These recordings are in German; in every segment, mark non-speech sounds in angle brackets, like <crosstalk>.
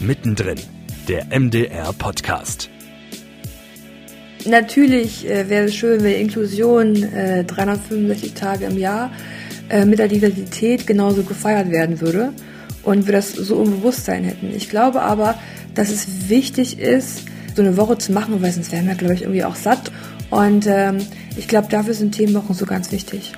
Mittendrin, der MDR-Podcast. Natürlich äh, wäre es schön, wenn Inklusion äh, 365 Tage im Jahr äh, mit der Diversität genauso gefeiert werden würde und wir das so im Bewusstsein hätten. Ich glaube aber, dass es wichtig ist, so eine Woche zu machen, weil sonst wären wir, glaube ich, irgendwie auch satt. Und ähm, ich glaube, dafür sind Themenwochen so ganz wichtig.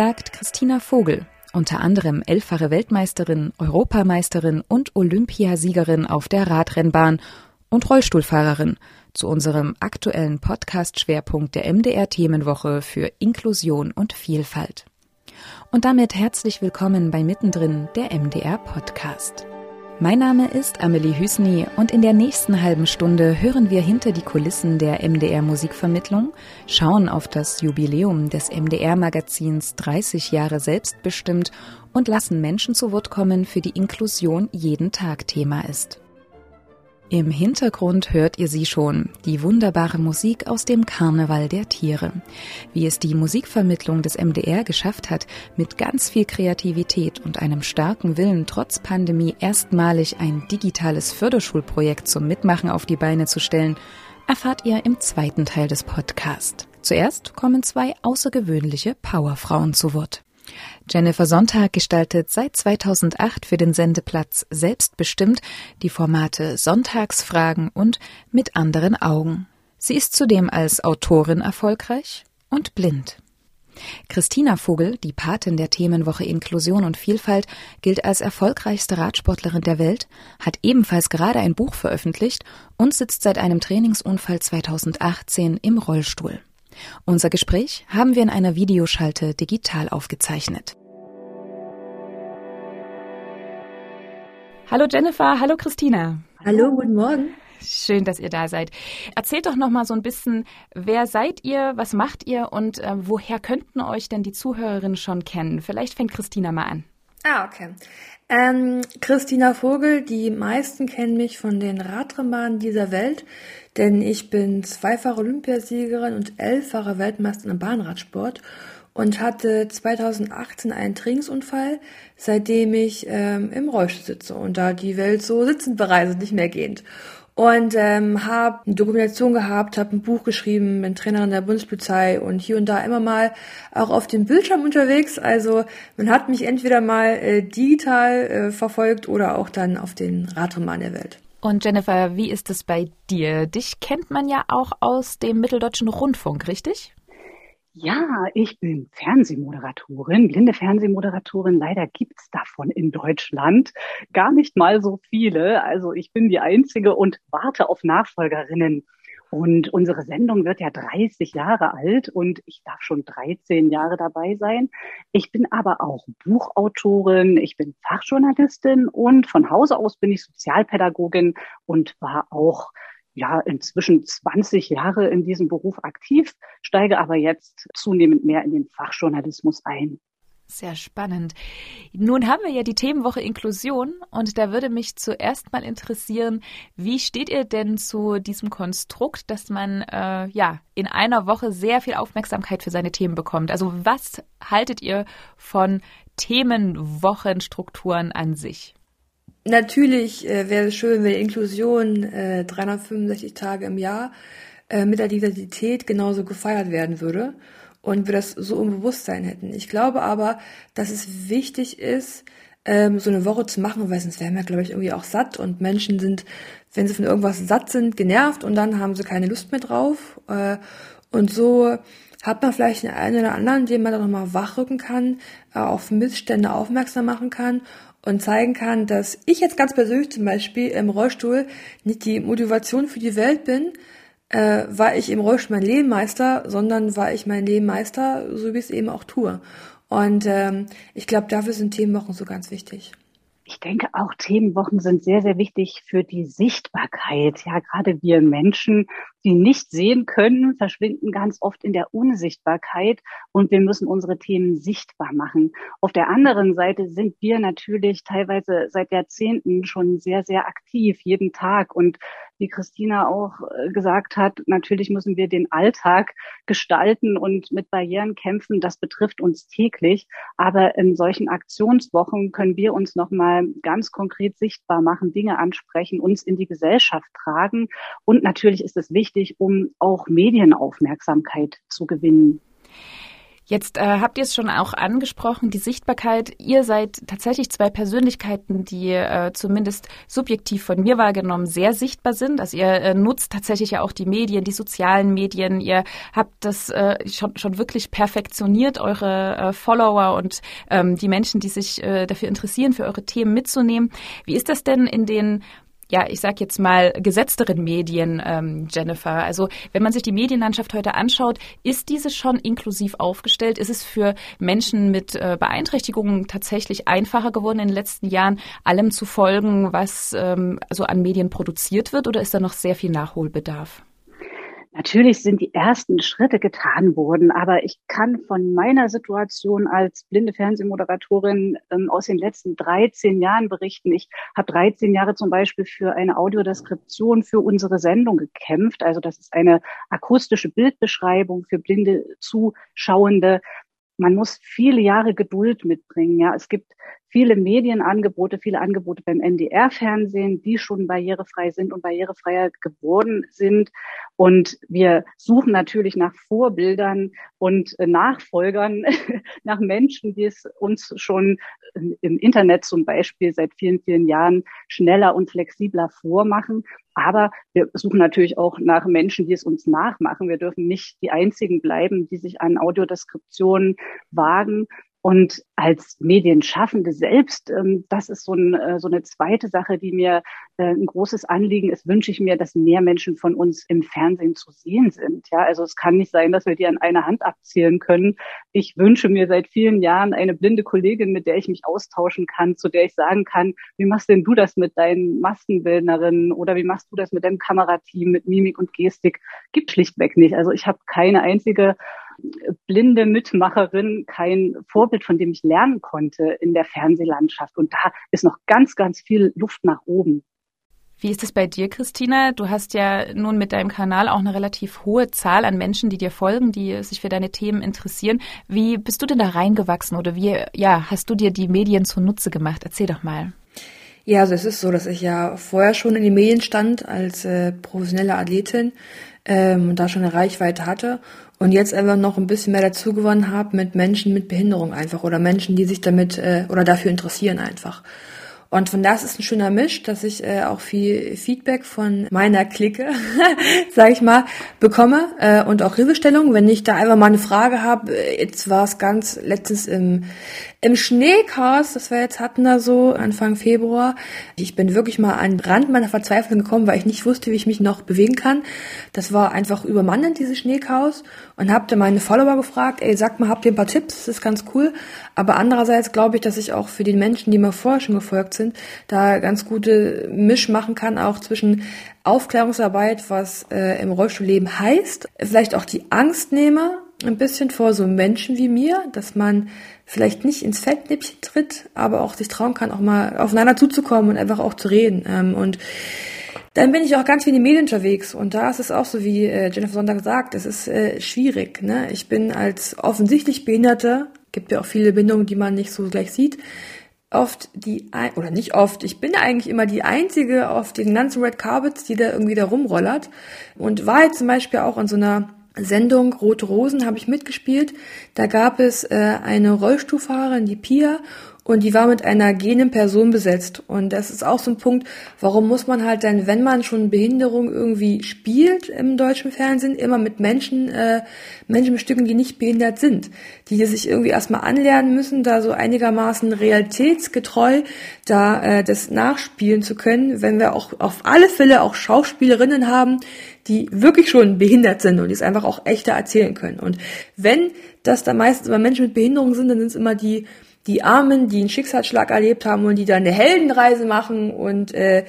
Sagt Christina Vogel, unter anderem elffache Weltmeisterin, Europameisterin und Olympiasiegerin auf der Radrennbahn und Rollstuhlfahrerin, zu unserem aktuellen Podcast-Schwerpunkt der MDR Themenwoche für Inklusion und Vielfalt. Und damit herzlich willkommen bei Mittendrin der MDR Podcast. Mein Name ist Amelie Hüsny und in der nächsten halben Stunde hören wir hinter die Kulissen der MDR Musikvermittlung, schauen auf das Jubiläum des MDR Magazins 30 Jahre selbstbestimmt und lassen Menschen zu Wort kommen, für die Inklusion jeden Tag Thema ist. Im Hintergrund hört ihr sie schon, die wunderbare Musik aus dem Karneval der Tiere. Wie es die Musikvermittlung des MDR geschafft hat, mit ganz viel Kreativität und einem starken Willen trotz Pandemie erstmalig ein digitales Förderschulprojekt zum Mitmachen auf die Beine zu stellen, erfahrt ihr im zweiten Teil des Podcasts. Zuerst kommen zwei außergewöhnliche Powerfrauen zu Wort. Jennifer Sonntag gestaltet seit 2008 für den Sendeplatz selbstbestimmt die Formate Sonntagsfragen und Mit anderen Augen. Sie ist zudem als Autorin erfolgreich und blind. Christina Vogel, die Patin der Themenwoche Inklusion und Vielfalt, gilt als erfolgreichste Radsportlerin der Welt, hat ebenfalls gerade ein Buch veröffentlicht und sitzt seit einem Trainingsunfall 2018 im Rollstuhl. Unser Gespräch haben wir in einer Videoschalte digital aufgezeichnet. Hallo Jennifer, hallo Christina. Hallo, guten Morgen. Schön, dass ihr da seid. Erzählt doch noch mal so ein bisschen, wer seid ihr, was macht ihr und äh, woher könnten euch denn die Zuhörerinnen schon kennen? Vielleicht fängt Christina mal an. Ah, okay. Ähm, Christina Vogel, die meisten kennen mich von den Radrennbahnen dieser Welt, denn ich bin zweifache Olympiasiegerin und elffache Weltmeisterin im Bahnradsport und hatte 2018 einen Trainingsunfall, seitdem ich ähm, im Rollstuhl sitze und da die Welt so sitzend bereist, nicht mehr gehend und ähm, habe eine Dokumentation gehabt, habe ein Buch geschrieben, bin Trainerin der Bundespolizei und hier und da immer mal auch auf dem Bildschirm unterwegs. Also man hat mich entweder mal äh, digital äh, verfolgt oder auch dann auf den Radrennbahnen der Welt. Und Jennifer, wie ist es bei dir? Dich kennt man ja auch aus dem Mitteldeutschen Rundfunk, richtig? Ja, ich bin Fernsehmoderatorin, blinde Fernsehmoderatorin. Leider gibt's davon in Deutschland gar nicht mal so viele. Also ich bin die Einzige und warte auf Nachfolgerinnen. Und unsere Sendung wird ja 30 Jahre alt und ich darf schon 13 Jahre dabei sein. Ich bin aber auch Buchautorin, ich bin Fachjournalistin und von Hause aus bin ich Sozialpädagogin und war auch ja inzwischen 20 Jahre in diesem Beruf aktiv, steige aber jetzt zunehmend mehr in den Fachjournalismus ein. Sehr spannend. Nun haben wir ja die Themenwoche Inklusion und da würde mich zuerst mal interessieren, wie steht ihr denn zu diesem Konstrukt, dass man äh, ja in einer Woche sehr viel Aufmerksamkeit für seine Themen bekommt? Also was haltet ihr von Themenwochenstrukturen an sich? Natürlich äh, wäre es schön, wenn Inklusion äh, 365 Tage im Jahr äh, mit der Diversität genauso gefeiert werden würde und wir das so im Bewusstsein hätten. Ich glaube aber, dass es wichtig ist, ähm, so eine Woche zu machen, weil sonst wären wir, glaube ich, irgendwie auch satt und Menschen sind, wenn sie von irgendwas satt sind, genervt und dann haben sie keine Lust mehr drauf. Äh, und so hat man vielleicht den einen oder anderen, den man dann nochmal wachrücken kann, äh, auf Missstände aufmerksam machen kann und zeigen kann, dass ich jetzt ganz persönlich zum Beispiel im Rollstuhl nicht die Motivation für die Welt bin, äh, weil ich im Rollstuhl mein Leben meister, sondern weil ich mein Leben meister, so wie ich es eben auch tue. Und ähm, ich glaube, dafür sind Themenwochen so ganz wichtig. Ich denke auch Themenwochen sind sehr, sehr wichtig für die Sichtbarkeit. Ja, gerade wir Menschen, die nicht sehen können, verschwinden ganz oft in der Unsichtbarkeit und wir müssen unsere Themen sichtbar machen. Auf der anderen Seite sind wir natürlich teilweise seit Jahrzehnten schon sehr, sehr aktiv, jeden Tag und wie Christina auch äh, gesagt hat, natürlich müssen wir den Alltag gestalten und mit Barrieren kämpfen. Das betrifft uns täglich. Aber in solchen Aktionswochen können wir uns nochmal ganz konkret sichtbar machen, Dinge ansprechen, uns in die Gesellschaft tragen. Und natürlich ist es wichtig, um auch Medienaufmerksamkeit zu gewinnen. Jetzt äh, habt ihr es schon auch angesprochen, die Sichtbarkeit. Ihr seid tatsächlich zwei Persönlichkeiten, die äh, zumindest subjektiv von mir wahrgenommen sehr sichtbar sind. Also ihr äh, nutzt tatsächlich ja auch die Medien, die sozialen Medien. Ihr habt das äh, schon, schon wirklich perfektioniert, eure äh, Follower und ähm, die Menschen, die sich äh, dafür interessieren, für eure Themen mitzunehmen. Wie ist das denn in den ja, ich sag jetzt mal, gesetzteren Medien, ähm, Jennifer. Also wenn man sich die Medienlandschaft heute anschaut, ist diese schon inklusiv aufgestellt? Ist es für Menschen mit äh, Beeinträchtigungen tatsächlich einfacher geworden in den letzten Jahren, allem zu folgen, was ähm, also an Medien produziert wird, oder ist da noch sehr viel Nachholbedarf? Natürlich sind die ersten Schritte getan worden, aber ich kann von meiner Situation als blinde Fernsehmoderatorin ähm, aus den letzten 13 Jahren berichten. Ich habe 13 Jahre zum Beispiel für eine Audiodeskription für unsere Sendung gekämpft. Also das ist eine akustische Bildbeschreibung für blinde Zuschauende man muss viele Jahre Geduld mitbringen. Ja, es gibt viele Medienangebote, viele Angebote beim NDR-Fernsehen, die schon barrierefrei sind und barrierefreier geworden sind. Und wir suchen natürlich nach Vorbildern und Nachfolgern, <laughs> nach Menschen, die es uns schon im Internet zum Beispiel seit vielen, vielen Jahren schneller und flexibler vormachen. Aber wir suchen natürlich auch nach Menschen, die es uns nachmachen. Wir dürfen nicht die einzigen bleiben, die sich an Audiodeskriptionen wagen. Und als Medienschaffende selbst, ähm, das ist so, ein, äh, so eine zweite Sache, die mir äh, ein großes Anliegen ist, wünsche ich mir, dass mehr Menschen von uns im Fernsehen zu sehen sind. Ja, also es kann nicht sein, dass wir die an einer Hand abzählen können. Ich wünsche mir seit vielen Jahren eine blinde Kollegin, mit der ich mich austauschen kann, zu der ich sagen kann, wie machst denn du das mit deinen Maskenbildnerinnen oder wie machst du das mit deinem Kamerateam, mit Mimik und Gestik? Gibt schlichtweg nicht. Also ich habe keine einzige blinde Mitmacherin kein Vorbild, von dem ich lernen konnte in der Fernsehlandschaft. Und da ist noch ganz, ganz viel Luft nach oben. Wie ist es bei dir, Christina? Du hast ja nun mit deinem Kanal auch eine relativ hohe Zahl an Menschen, die dir folgen, die sich für deine Themen interessieren. Wie bist du denn da reingewachsen oder wie, ja, hast du dir die Medien zunutze gemacht? Erzähl doch mal. Ja, also es ist so, dass ich ja vorher schon in den Medien stand als äh, professionelle Athletin ähm, und da schon eine Reichweite hatte und jetzt einfach noch ein bisschen mehr dazu gewonnen habe mit Menschen mit Behinderung einfach oder Menschen, die sich damit äh, oder dafür interessieren einfach. Und von das ist ein schöner Misch, dass ich äh, auch viel Feedback von meiner Clique, <laughs> sag ich mal, bekomme äh, und auch Hilfestellung, wenn ich da einfach mal eine Frage habe. Jetzt war es ganz letztens im, im Schneechaos, das wir jetzt hatten da so Anfang Februar. Ich bin wirklich mal an den Rand meiner Verzweiflung gekommen, weil ich nicht wusste, wie ich mich noch bewegen kann. Das war einfach übermannend, dieses Schneechaos. Und habe dann meine Follower gefragt, ey, sag mal, habt ihr ein paar Tipps? Das ist ganz cool. Aber andererseits glaube ich, dass ich auch für die Menschen, die mir vorher schon gefolgt sind, da ganz gute Misch machen kann, auch zwischen Aufklärungsarbeit, was äh, im Rollstuhlleben heißt, vielleicht auch die Angst nehme, ein bisschen vor so Menschen wie mir, dass man vielleicht nicht ins Fettnäpfchen tritt, aber auch sich trauen kann, auch mal aufeinander zuzukommen und einfach auch zu reden. Ähm, und dann bin ich auch ganz viel in den Medien unterwegs und da ist es auch so, wie äh, Jennifer Sonntag sagt, es ist äh, schwierig. Ne? Ich bin als offensichtlich Behinderte gibt ja auch viele Bindungen, die man nicht so gleich sieht. Oft die, oder nicht oft, ich bin eigentlich immer die Einzige auf den ganzen Red Carpets, die da irgendwie da rumrollert. Und war jetzt zum Beispiel auch in so einer Sendung Rote Rosen habe ich mitgespielt. Da gab es äh, eine Rollstuhlfahrerin, die Pia, und die war mit einer genen Person besetzt. Und das ist auch so ein Punkt, warum muss man halt dann, wenn man schon Behinderung irgendwie spielt im deutschen Fernsehen, immer mit Menschen, äh, Menschen bestücken, die nicht behindert sind, die sich irgendwie erstmal anlernen müssen, da so einigermaßen realitätsgetreu da äh, das nachspielen zu können, wenn wir auch auf alle Fälle auch Schauspielerinnen haben, die wirklich schon behindert sind und die es einfach auch echter erzählen können. Und wenn das da meistens immer Menschen mit Behinderung sind, dann sind es immer die die Armen, die einen Schicksalsschlag erlebt haben und die dann eine Heldenreise machen und äh,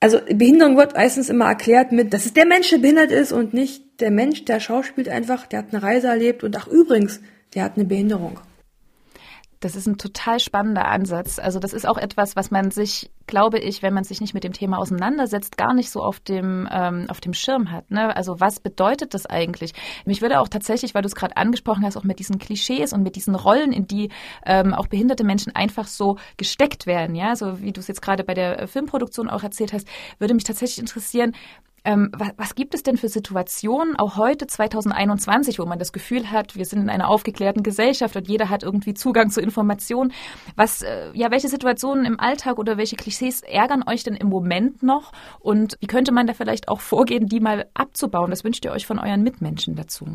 also Behinderung wird meistens immer erklärt mit, dass es der Mensch, der behindert ist und nicht der Mensch, der schauspielt einfach, der hat eine Reise erlebt und ach übrigens, der hat eine Behinderung. Das ist ein total spannender Ansatz. Also das ist auch etwas, was man sich, glaube ich, wenn man sich nicht mit dem Thema auseinandersetzt, gar nicht so auf dem ähm, auf dem Schirm hat. Ne? Also was bedeutet das eigentlich? Mich würde auch tatsächlich, weil du es gerade angesprochen hast, auch mit diesen Klischees und mit diesen Rollen, in die ähm, auch behinderte Menschen einfach so gesteckt werden, ja, so wie du es jetzt gerade bei der Filmproduktion auch erzählt hast, würde mich tatsächlich interessieren, ähm, was, was, gibt es denn für Situationen, auch heute 2021, wo man das Gefühl hat, wir sind in einer aufgeklärten Gesellschaft und jeder hat irgendwie Zugang zu Informationen? Was, äh, ja, welche Situationen im Alltag oder welche Klischees ärgern euch denn im Moment noch? Und wie könnte man da vielleicht auch vorgehen, die mal abzubauen? Das wünscht ihr euch von euren Mitmenschen dazu?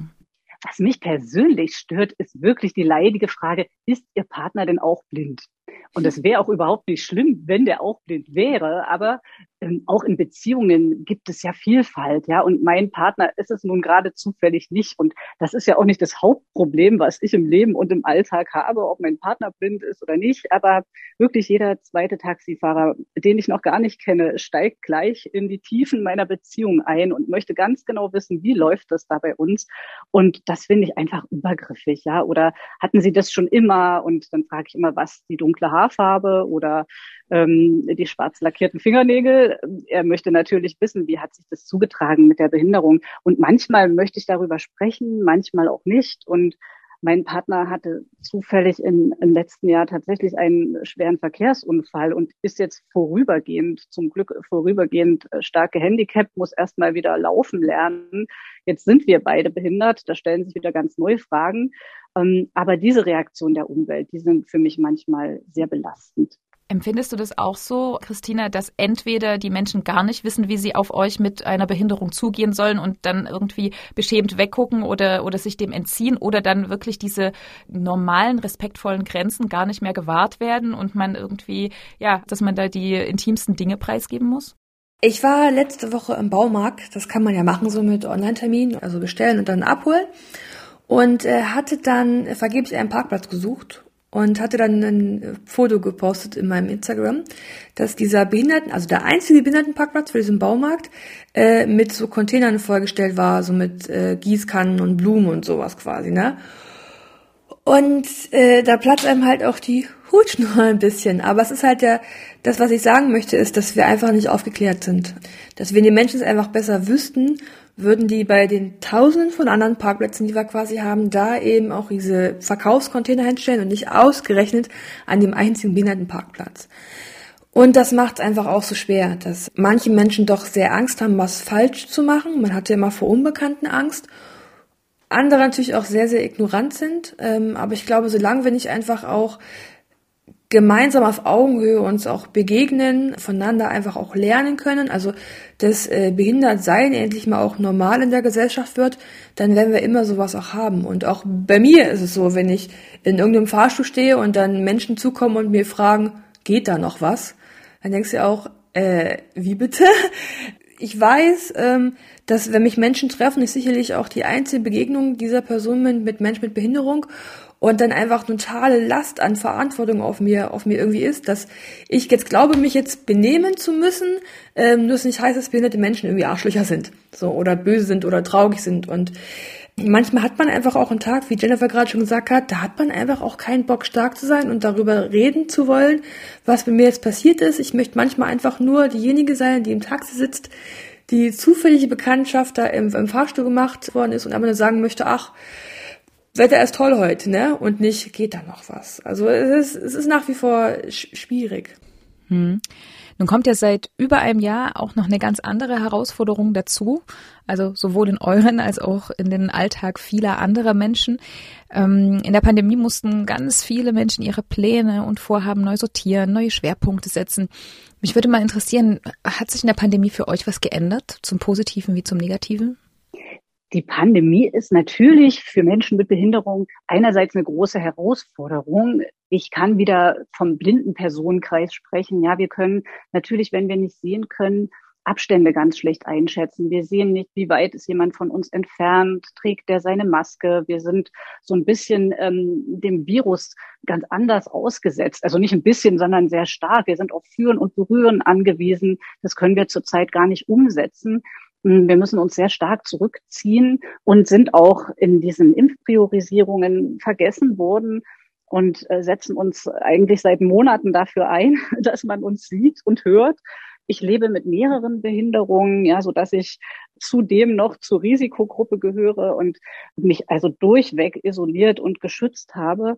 Was mich persönlich stört, ist wirklich die leidige Frage, ist Ihr Partner denn auch blind? Und es wäre auch überhaupt nicht schlimm, wenn der auch blind wäre, aber ähm, auch in Beziehungen gibt es ja Vielfalt, ja. Und mein Partner ist es nun gerade zufällig nicht. Und das ist ja auch nicht das Hauptproblem, was ich im Leben und im Alltag habe, ob mein Partner blind ist oder nicht. Aber wirklich jeder zweite Taxifahrer, den ich noch gar nicht kenne, steigt gleich in die Tiefen meiner Beziehung ein und möchte ganz genau wissen, wie läuft das da bei uns. Und das finde ich einfach übergriffig, ja. Oder hatten Sie das schon immer? Und dann frage ich immer, was die dunkle Haarfarbe oder ähm, die schwarz lackierten Fingernägel. Er möchte natürlich wissen, wie hat sich das zugetragen mit der Behinderung. Und manchmal möchte ich darüber sprechen, manchmal auch nicht. Und mein Partner hatte zufällig im, im letzten Jahr tatsächlich einen schweren Verkehrsunfall und ist jetzt vorübergehend, zum Glück vorübergehend äh, stark gehandicapt, muss erstmal wieder laufen lernen. Jetzt sind wir beide behindert, da stellen sich wieder ganz neue Fragen. Ähm, aber diese Reaktion der Umwelt, die sind für mich manchmal sehr belastend. Empfindest du das auch so, Christina, dass entweder die Menschen gar nicht wissen, wie sie auf euch mit einer Behinderung zugehen sollen und dann irgendwie beschämt weggucken oder, oder sich dem entziehen oder dann wirklich diese normalen, respektvollen Grenzen gar nicht mehr gewahrt werden und man irgendwie, ja, dass man da die intimsten Dinge preisgeben muss? Ich war letzte Woche im Baumarkt, das kann man ja machen so mit Online-Termin, also bestellen und dann abholen und äh, hatte dann vergeblich einen Parkplatz gesucht und hatte dann ein Foto gepostet in meinem Instagram, dass dieser Behinderten, also der einzige Behindertenparkplatz für diesen Baumarkt, äh, mit so Containern vorgestellt war, so mit äh, Gießkannen und Blumen und sowas quasi, ne? Und äh, da platzt einem halt auch die Hutschnur <laughs> ein bisschen. Aber es ist halt ja, das, was ich sagen möchte, ist, dass wir einfach nicht aufgeklärt sind. Dass wenn die Menschen es einfach besser wüssten würden die bei den Tausenden von anderen Parkplätzen, die wir quasi haben, da eben auch diese Verkaufscontainer hinstellen und nicht ausgerechnet an dem einzigen Behindertenparkplatz. Und das macht es einfach auch so schwer, dass manche Menschen doch sehr Angst haben, was falsch zu machen. Man hat ja immer vor Unbekannten Angst. Andere natürlich auch sehr, sehr ignorant sind. Ähm, aber ich glaube, solange wir nicht einfach auch gemeinsam auf Augenhöhe uns auch begegnen, voneinander einfach auch lernen können, also dass äh, Behindertsein endlich mal auch normal in der Gesellschaft wird, dann werden wir immer sowas auch haben. Und auch bei mir ist es so, wenn ich in irgendeinem Fahrstuhl stehe und dann Menschen zukommen und mir fragen, geht da noch was? Dann denkst du auch, äh, wie bitte? Ich weiß, ähm, dass wenn mich Menschen treffen, ist sicherlich auch die einzige Begegnung dieser Person mit Menschen mit Behinderung. Und dann einfach totale Last an Verantwortung auf mir, auf mir irgendwie ist, dass ich jetzt glaube, mich jetzt benehmen zu müssen, ähm, nur es nicht heißt, dass behinderte Menschen irgendwie Arschlöcher sind, so, oder böse sind oder traurig sind. Und manchmal hat man einfach auch einen Tag, wie Jennifer gerade schon gesagt hat, da hat man einfach auch keinen Bock stark zu sein und darüber reden zu wollen, was bei mir jetzt passiert ist. Ich möchte manchmal einfach nur diejenige sein, die im Taxi sitzt, die zufällige Bekanntschaft da im, im Fahrstuhl gemacht worden ist und aber nur sagen möchte, ach, Wetter ist toll heute, ne? Und nicht, geht da noch was? Also es ist, es ist nach wie vor schwierig. Hm. Nun kommt ja seit über einem Jahr auch noch eine ganz andere Herausforderung dazu. Also sowohl in euren als auch in den Alltag vieler anderer Menschen. Ähm, in der Pandemie mussten ganz viele Menschen ihre Pläne und Vorhaben neu sortieren, neue Schwerpunkte setzen. Mich würde mal interessieren, hat sich in der Pandemie für euch was geändert, zum Positiven wie zum Negativen? Die Pandemie ist natürlich für Menschen mit Behinderung einerseits eine große Herausforderung. Ich kann wieder vom blinden Personenkreis sprechen. Ja, wir können natürlich, wenn wir nicht sehen können, Abstände ganz schlecht einschätzen. Wir sehen nicht, wie weit ist jemand von uns entfernt, trägt der seine Maske. Wir sind so ein bisschen ähm, dem Virus ganz anders ausgesetzt. Also nicht ein bisschen, sondern sehr stark. Wir sind auf Führen und Berühren angewiesen. Das können wir zurzeit gar nicht umsetzen. Wir müssen uns sehr stark zurückziehen und sind auch in diesen Impfpriorisierungen vergessen worden und äh, setzen uns eigentlich seit Monaten dafür ein, <laughs> dass man uns sieht und hört. Ich lebe mit mehreren Behinderungen, ja, so dass ich zudem noch zur Risikogruppe gehöre und mich also durchweg isoliert und geschützt habe.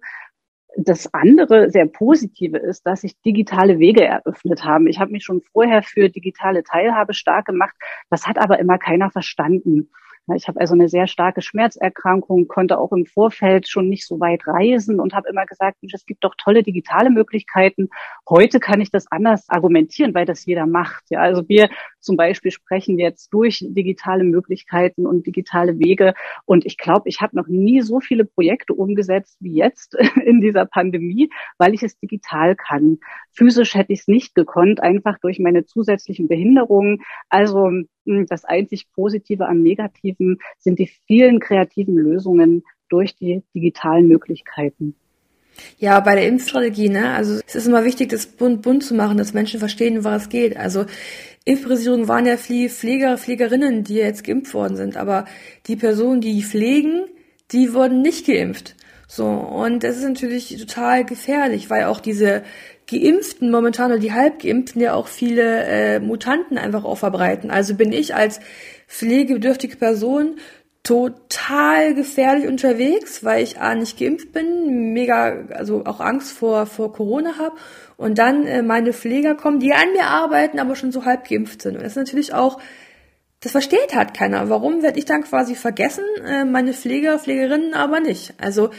Das andere sehr positive ist, dass sich digitale Wege eröffnet haben. Ich habe mich schon vorher für digitale Teilhabe stark gemacht. Das hat aber immer keiner verstanden. Ich habe also eine sehr starke Schmerzerkrankung, konnte auch im Vorfeld schon nicht so weit reisen und habe immer gesagt, es gibt doch tolle digitale Möglichkeiten. Heute kann ich das anders argumentieren, weil das jeder macht. Ja, also wir zum Beispiel sprechen jetzt durch digitale Möglichkeiten und digitale Wege. Und ich glaube, ich habe noch nie so viele Projekte umgesetzt wie jetzt <laughs> in dieser Pandemie, weil ich es digital kann. Physisch hätte ich es nicht gekonnt, einfach durch meine zusätzlichen Behinderungen. Also hm, das einzig Positive am Negativen sind die vielen kreativen Lösungen durch die digitalen Möglichkeiten. Ja, bei der Impfstrategie, ne? Also es ist immer wichtig, das bunt, bunt zu machen, dass Menschen verstehen, was es geht. Also Impfpriorisierung waren ja Pfleger, Pflegerinnen, die jetzt geimpft worden sind, aber die Personen, die pflegen, die wurden nicht geimpft. So, und das ist natürlich total gefährlich, weil auch diese Geimpften momentan oder die Halbgeimpften ja auch viele äh, Mutanten einfach auch verbreiten. Also bin ich als pflegebedürftige Person total gefährlich unterwegs, weil ich A nicht geimpft bin, mega, also auch Angst vor, vor Corona habe und dann äh, meine Pfleger kommen, die an mir arbeiten, aber schon so halb geimpft sind. Und das ist natürlich auch, das versteht halt keiner. Warum werde ich dann quasi vergessen, äh, meine Pfleger, Pflegerinnen aber nicht? Also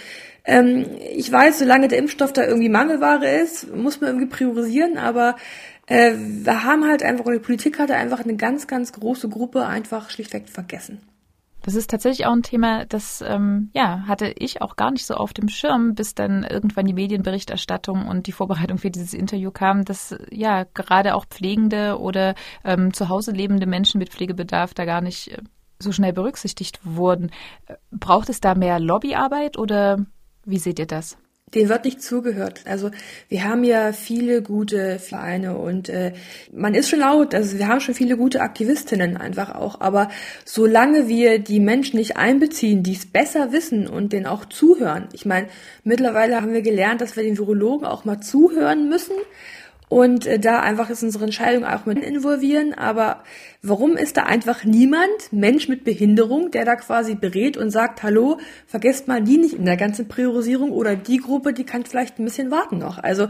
ähm, ich weiß, solange der Impfstoff da irgendwie Mangelware ist, muss man irgendwie priorisieren, aber äh, wir haben halt einfach, oder die Politik hatte einfach eine ganz, ganz große Gruppe einfach schlichtweg vergessen. Das ist tatsächlich auch ein Thema, das ähm, ja hatte ich auch gar nicht so auf dem Schirm, bis dann irgendwann die Medienberichterstattung und die Vorbereitung für dieses Interview kam, dass ja gerade auch Pflegende oder ähm, zu Hause lebende Menschen mit Pflegebedarf da gar nicht äh, so schnell berücksichtigt wurden. Äh, braucht es da mehr Lobbyarbeit oder wie seht ihr das? Den wird nicht zugehört. Also wir haben ja viele gute Vereine und äh, man ist schon laut, also wir haben schon viele gute Aktivistinnen einfach auch, aber solange wir die Menschen nicht einbeziehen, die es besser wissen und denen auch zuhören. Ich meine, mittlerweile haben wir gelernt, dass wir den Virologen auch mal zuhören müssen und äh, da einfach ist unsere Entscheidung auch mit involvieren. Aber warum ist da einfach niemand, Mensch mit Behinderung, der da quasi berät und sagt, hallo, vergesst mal die nicht in der ganzen Priorisierung oder die Gruppe, die kann vielleicht ein bisschen warten noch. Also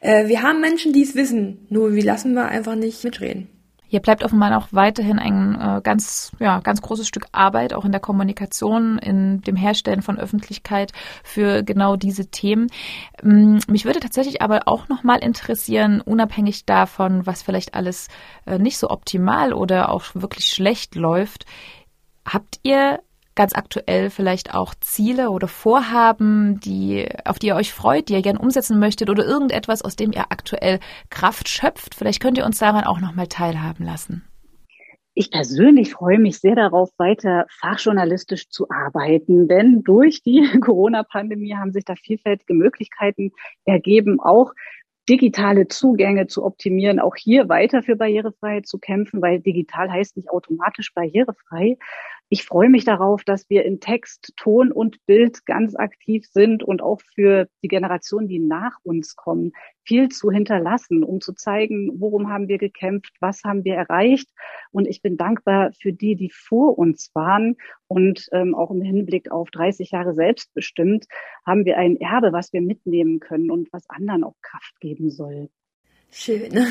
äh, wir haben Menschen, die es wissen, nur wir lassen wir einfach nicht mitreden. Hier bleibt offenbar auch weiterhin ein äh, ganz, ja, ganz großes Stück Arbeit, auch in der Kommunikation, in dem Herstellen von Öffentlichkeit für genau diese Themen. Ähm, mich würde tatsächlich aber auch nochmal interessieren, unabhängig davon, was vielleicht alles äh, nicht so optimal oder auch wirklich schlecht läuft, habt ihr ganz aktuell vielleicht auch Ziele oder Vorhaben, die, auf die ihr euch freut, die ihr gerne umsetzen möchtet oder irgendetwas, aus dem ihr aktuell Kraft schöpft? Vielleicht könnt ihr uns daran auch nochmal teilhaben lassen. Ich persönlich freue mich sehr darauf, weiter fachjournalistisch zu arbeiten, denn durch die <laughs> Corona-Pandemie haben sich da vielfältige Möglichkeiten ergeben, auch digitale Zugänge zu optimieren, auch hier weiter für Barrierefreiheit zu kämpfen, weil digital heißt nicht automatisch barrierefrei. Ich freue mich darauf, dass wir in Text, Ton und Bild ganz aktiv sind und auch für die Generationen, die nach uns kommen, viel zu hinterlassen, um zu zeigen, worum haben wir gekämpft, was haben wir erreicht. Und ich bin dankbar für die, die vor uns waren. Und ähm, auch im Hinblick auf 30 Jahre selbstbestimmt haben wir ein Erbe, was wir mitnehmen können und was anderen auch Kraft geben soll. Schön. <laughs>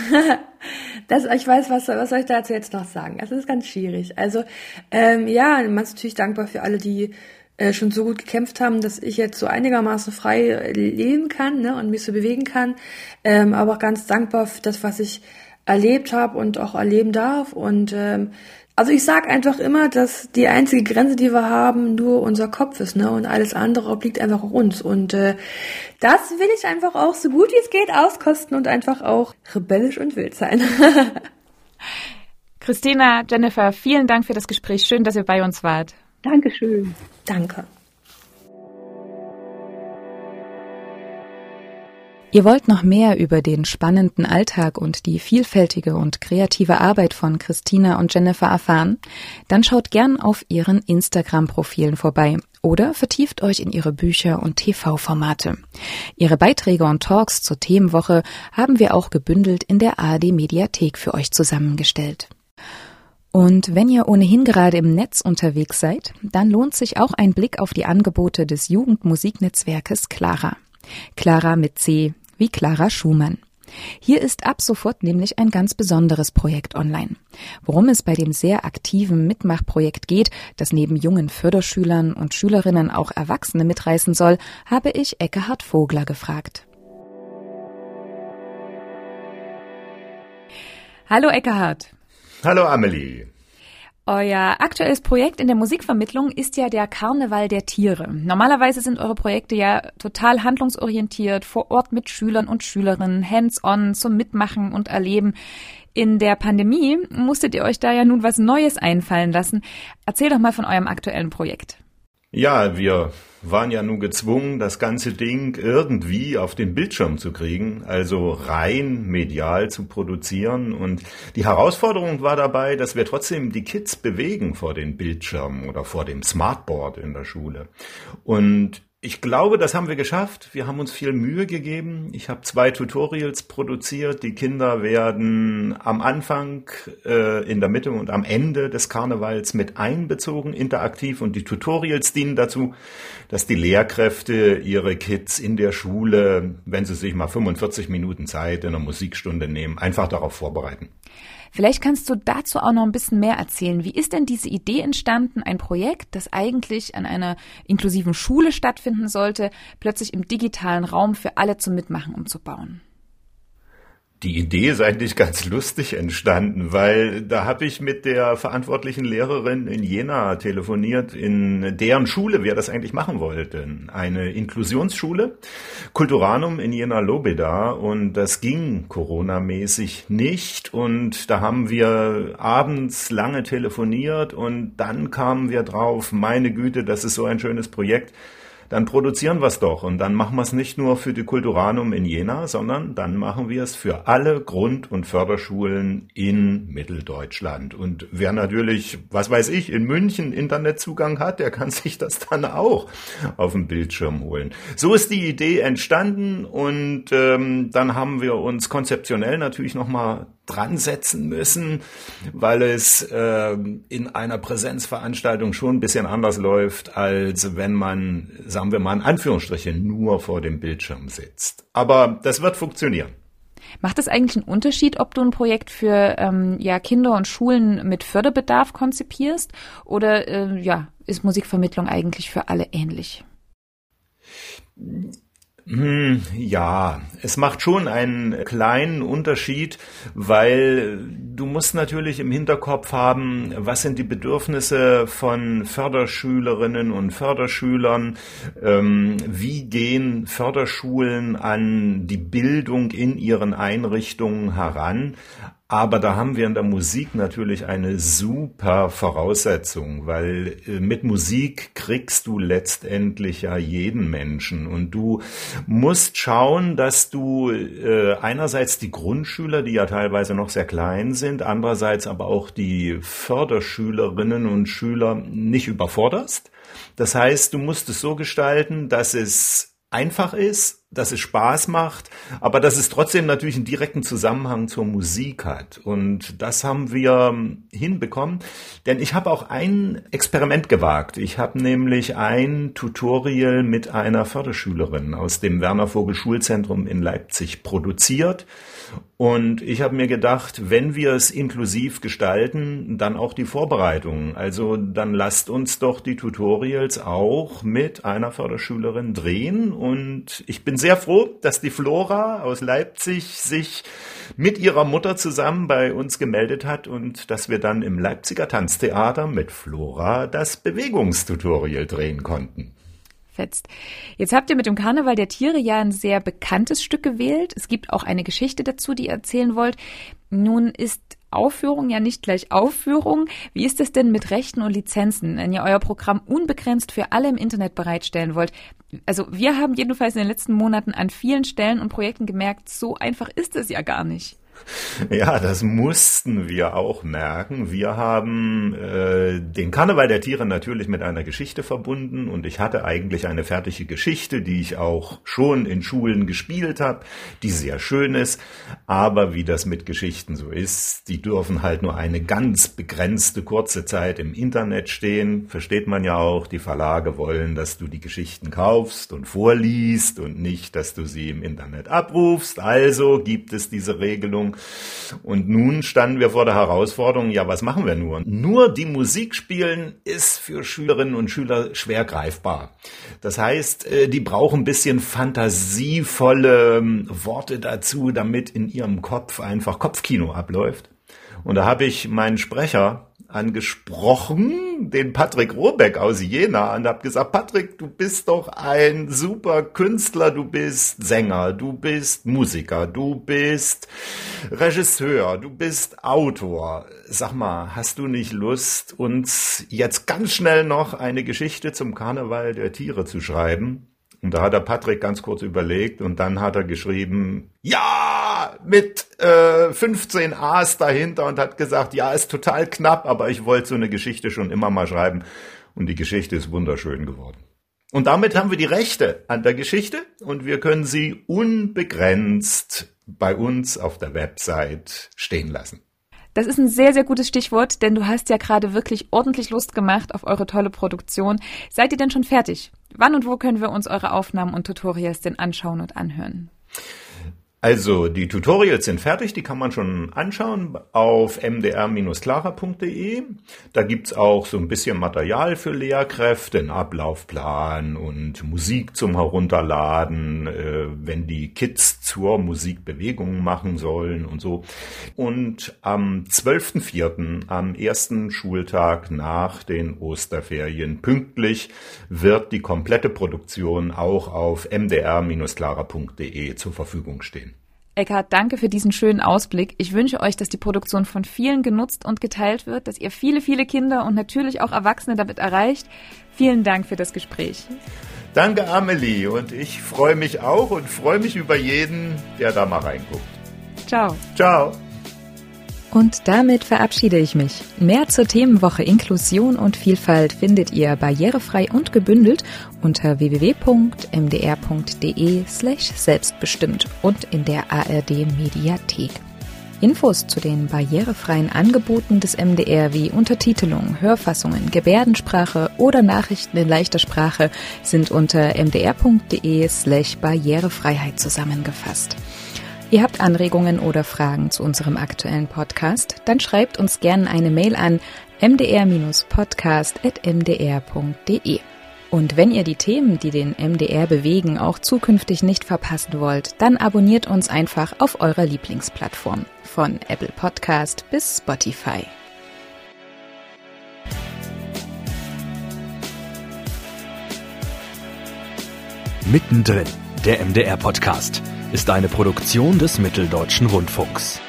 Das, ich weiß, was, was soll ich dazu jetzt noch sagen? Das ist ganz schwierig. Also, ähm, ja, man ist natürlich dankbar für alle, die äh, schon so gut gekämpft haben, dass ich jetzt so einigermaßen frei leben kann ne, und mich so bewegen kann. Ähm, aber auch ganz dankbar für das, was ich erlebt habe und auch erleben darf. Und ähm, also ich sag einfach immer, dass die einzige Grenze, die wir haben, nur unser Kopf ist, ne? Und alles andere obliegt einfach auch uns. Und äh, das will ich einfach auch so gut wie es geht auskosten und einfach auch rebellisch und wild sein. Christina, Jennifer, vielen Dank für das Gespräch. Schön, dass ihr bei uns wart. Dankeschön. Danke. Ihr wollt noch mehr über den spannenden Alltag und die vielfältige und kreative Arbeit von Christina und Jennifer erfahren? Dann schaut gern auf ihren Instagram-Profilen vorbei oder vertieft euch in ihre Bücher und TV-Formate. Ihre Beiträge und Talks zur Themenwoche haben wir auch gebündelt in der ARD Mediathek für euch zusammengestellt. Und wenn ihr ohnehin gerade im Netz unterwegs seid, dann lohnt sich auch ein Blick auf die Angebote des Jugendmusiknetzwerkes Clara. Clara mit C wie Clara Schumann. Hier ist ab sofort nämlich ein ganz besonderes Projekt online. Worum es bei dem sehr aktiven Mitmachprojekt geht, das neben jungen Förderschülern und Schülerinnen auch Erwachsene mitreißen soll, habe ich Eckehard Vogler gefragt. Hallo Eckehard. Hallo Amelie. Euer aktuelles Projekt in der Musikvermittlung ist ja der Karneval der Tiere. Normalerweise sind eure Projekte ja total handlungsorientiert, vor Ort mit Schülern und Schülerinnen, hands-on zum Mitmachen und Erleben. In der Pandemie musstet ihr euch da ja nun was Neues einfallen lassen. Erzähl doch mal von eurem aktuellen Projekt. Ja, wir waren ja nun gezwungen, das ganze Ding irgendwie auf den Bildschirm zu kriegen, also rein medial zu produzieren. Und die Herausforderung war dabei, dass wir trotzdem die Kids bewegen vor den Bildschirmen oder vor dem Smartboard in der Schule. Und ich glaube, das haben wir geschafft. Wir haben uns viel Mühe gegeben. Ich habe zwei Tutorials produziert. Die Kinder werden am Anfang, äh, in der Mitte und am Ende des Karnevals mit einbezogen, interaktiv. Und die Tutorials dienen dazu, dass die Lehrkräfte ihre Kids in der Schule, wenn sie sich mal 45 Minuten Zeit in einer Musikstunde nehmen, einfach darauf vorbereiten. Vielleicht kannst du dazu auch noch ein bisschen mehr erzählen. Wie ist denn diese Idee entstanden, ein Projekt, das eigentlich an einer inklusiven Schule stattfinden sollte, plötzlich im digitalen Raum für alle zum Mitmachen umzubauen? Die Idee ist eigentlich ganz lustig entstanden, weil da habe ich mit der verantwortlichen Lehrerin in Jena telefoniert, in deren Schule wir das eigentlich machen wollten. Eine Inklusionsschule, Kulturanum in Jena Lobeda. Und das ging Corona-mäßig nicht. Und da haben wir abends lange telefoniert. Und dann kamen wir drauf, meine Güte, das ist so ein schönes Projekt dann produzieren wir es doch. Und dann machen wir es nicht nur für die Kulturanum in Jena, sondern dann machen wir es für alle Grund- und Förderschulen in Mitteldeutschland. Und wer natürlich, was weiß ich, in München Internetzugang hat, der kann <laughs> sich das dann auch auf dem Bildschirm holen. So ist die Idee entstanden und ähm, dann haben wir uns konzeptionell natürlich nochmal dran setzen müssen, weil es äh, in einer Präsenzveranstaltung schon ein bisschen anders läuft, als wenn man, sagen wir mal in Anführungsstrichen, nur vor dem Bildschirm sitzt. Aber das wird funktionieren. Macht es eigentlich einen Unterschied, ob du ein Projekt für ähm, ja, Kinder und Schulen mit Förderbedarf konzipierst oder äh, ja, ist Musikvermittlung eigentlich für alle ähnlich? Hm, ja, es macht schon einen kleinen Unterschied, weil du musst natürlich im Hinterkopf haben, was sind die Bedürfnisse von Förderschülerinnen und Förderschülern, ähm, wie gehen Förderschulen an die Bildung in ihren Einrichtungen heran. Aber da haben wir in der Musik natürlich eine super Voraussetzung, weil äh, mit Musik kriegst du letztendlich ja jeden Menschen und du musst schauen, dass du äh, einerseits die Grundschüler, die ja teilweise noch sehr klein sind, andererseits aber auch die Förderschülerinnen und Schüler nicht überforderst. Das heißt, du musst es so gestalten, dass es einfach ist, dass es Spaß macht, aber dass es trotzdem natürlich einen direkten Zusammenhang zur Musik hat. Und das haben wir hinbekommen. Denn ich habe auch ein Experiment gewagt. Ich habe nämlich ein Tutorial mit einer Förderschülerin aus dem Werner Vogel Schulzentrum in Leipzig produziert. Und ich habe mir gedacht, wenn wir es inklusiv gestalten, dann auch die Vorbereitungen. Also dann lasst uns doch die Tutorials auch mit einer Förderschülerin drehen. Und ich bin sehr froh, dass die Flora aus Leipzig sich mit ihrer Mutter zusammen bei uns gemeldet hat und dass wir dann im Leipziger Tanztheater mit Flora das Bewegungstutorial drehen konnten fetzt. Jetzt habt ihr mit dem Karneval der Tiere ja ein sehr bekanntes Stück gewählt. Es gibt auch eine Geschichte dazu, die ihr erzählen wollt. Nun ist Aufführung ja nicht gleich Aufführung. Wie ist es denn mit Rechten und Lizenzen, wenn ihr euer Programm unbegrenzt für alle im Internet bereitstellen wollt? Also wir haben jedenfalls in den letzten Monaten an vielen Stellen und Projekten gemerkt, so einfach ist es ja gar nicht. <laughs> Ja, das mussten wir auch merken. Wir haben äh, den Karneval der Tiere natürlich mit einer Geschichte verbunden und ich hatte eigentlich eine fertige Geschichte, die ich auch schon in Schulen gespielt habe, die sehr schön ist. Aber wie das mit Geschichten so ist, die dürfen halt nur eine ganz begrenzte kurze Zeit im Internet stehen. Versteht man ja auch. Die Verlage wollen, dass du die Geschichten kaufst und vorliest und nicht, dass du sie im Internet abrufst. Also gibt es diese Regelung und nun standen wir vor der Herausforderung, ja, was machen wir nur? Nur die Musik spielen ist für Schülerinnen und Schüler schwer greifbar. Das heißt, äh, die brauchen ein bisschen fantasievolle ähm, Worte dazu, damit in ihrem Kopf einfach Kopfkino abläuft. Und da habe ich meinen Sprecher angesprochen, den Patrick Robeck aus Jena, und habe gesagt, Patrick, du bist doch ein super Künstler, du bist Sänger, du bist Musiker, du bist Regisseur, du bist Autor. Sag mal, hast du nicht Lust, uns jetzt ganz schnell noch eine Geschichte zum Karneval der Tiere zu schreiben? Und da hat der Patrick ganz kurz überlegt und dann hat er geschrieben, ja, mit äh, 15 A's dahinter und hat gesagt, ja, ist total knapp, aber ich wollte so eine Geschichte schon immer mal schreiben. Und die Geschichte ist wunderschön geworden. Und damit haben wir die Rechte an der Geschichte und wir können sie unbegrenzt bei uns auf der Website stehen lassen. Das ist ein sehr, sehr gutes Stichwort, denn du hast ja gerade wirklich ordentlich Lust gemacht auf eure tolle Produktion. Seid ihr denn schon fertig? Wann und wo können wir uns eure Aufnahmen und Tutorials denn anschauen und anhören? Also die Tutorials sind fertig, die kann man schon anschauen auf mdr-clara.de. Da gibt's auch so ein bisschen Material für Lehrkräfte, einen Ablaufplan und Musik zum Herunterladen, äh, wenn die Kids zur Musikbewegung machen sollen und so. Und am 12.04., am ersten Schultag nach den Osterferien, pünktlich wird die komplette Produktion auch auf mdr-clara.de zur Verfügung stehen. Eckhard, danke für diesen schönen Ausblick. Ich wünsche euch, dass die Produktion von vielen genutzt und geteilt wird, dass ihr viele, viele Kinder und natürlich auch Erwachsene damit erreicht. Vielen Dank für das Gespräch. Danke, Amelie. Und ich freue mich auch und freue mich über jeden, der da mal reinguckt. Ciao. Ciao. Und damit verabschiede ich mich. Mehr zur Themenwoche Inklusion und Vielfalt findet ihr barrierefrei und gebündelt unter www.mdr.de slash selbstbestimmt und in der ARD Mediathek. Infos zu den barrierefreien Angeboten des MDR wie Untertitelung, Hörfassungen, Gebärdensprache oder Nachrichten in leichter Sprache sind unter mdr.de slash Barrierefreiheit zusammengefasst. Ihr habt Anregungen oder Fragen zu unserem aktuellen Podcast, dann schreibt uns gerne eine Mail an mdr-podcast.mdr.de. Und wenn ihr die Themen, die den MDR bewegen, auch zukünftig nicht verpassen wollt, dann abonniert uns einfach auf eurer Lieblingsplattform, von Apple Podcast bis Spotify. Mittendrin, der MDR Podcast ist eine Produktion des Mitteldeutschen Rundfunks.